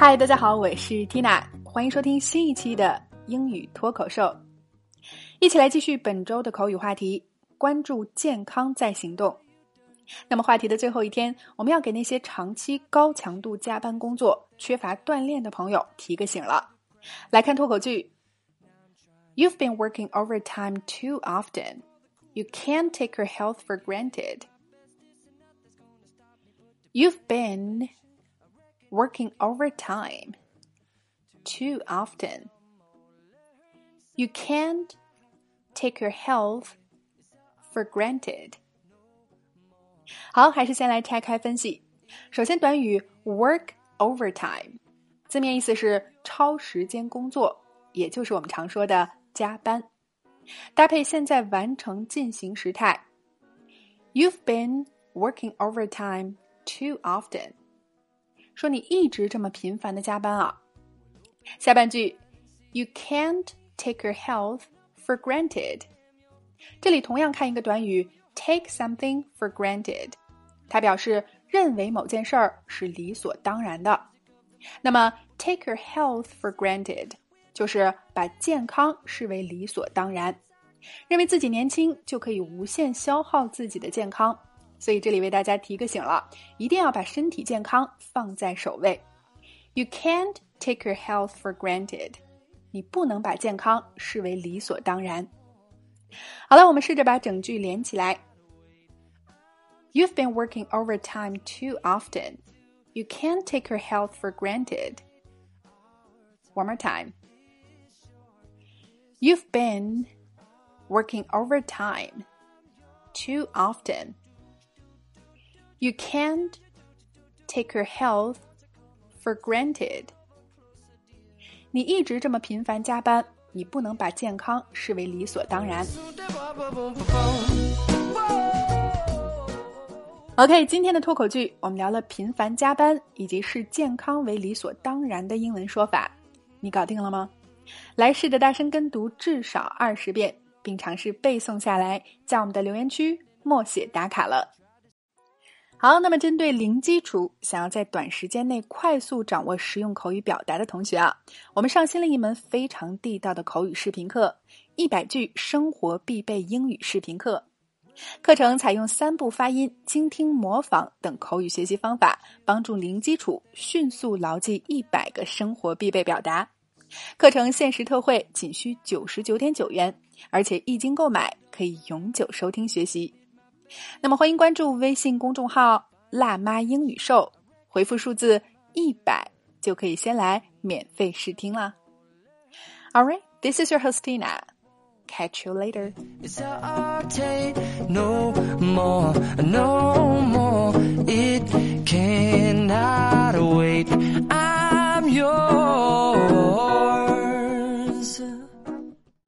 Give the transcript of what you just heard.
嗨，大家好，我是 Tina，欢迎收听新一期的英语脱口秀，一起来继续本周的口语话题，关注健康在行动。那么话题的最后一天，我们要给那些长期高强度加班工作、缺乏锻炼的朋友提个醒了。来看脱口剧，You've been working overtime too often. You can't take your health for granted. You've been working overtime too often. You can't take your health for granted. 好，还是先来拆开分析。首先，短语 work overtime，字面意思是超时间工作，也就是我们常说的加班。搭配现在完成进行时态，You've been working overtime too often。 说你一直这么频繁的加班啊。下半句，You can't take your health for granted。这里同样看一个短语 take something for granted，它表示认为某件事儿是理所当然的。那么 take your health for granted 就是把健康视为理所当然，认为自己年轻就可以无限消耗自己的健康。所以这里为大家提个醒了，一定要把身体健康放在首位。You can't take your health for granted，你不能把健康视为理所当然。好了，我们试着把整句连起来。You've been working overtime too often. You can't take your health for granted. One more time. You've been working overtime too often. You can't take your health for granted. 你一直这么频繁加班，你不能把健康视为理所当然。OK，今天的脱口剧我们聊了频繁加班以及视健康为理所当然的英文说法，你搞定了吗？来试着大声跟读至少二十遍，并尝试背诵下来，在我们的留言区默写打卡了。好，那么针对零基础想要在短时间内快速掌握实用口语表达的同学啊，我们上新了一门非常地道的口语视频课——一百句生活必备英语视频课。课程采用三步发音、精听、模仿等口语学习方法，帮助零基础迅速牢记一百个生活必备表达。课程限时特惠，仅需九十九点九元，而且一经购买可以永久收听学习。那么，欢迎关注微信公众号“辣妈英语秀”，回复数字一百就可以先来免费试听啦。All right, this is your host Tina. Catch you later. It's no more, no more. It cannot wait. I'm your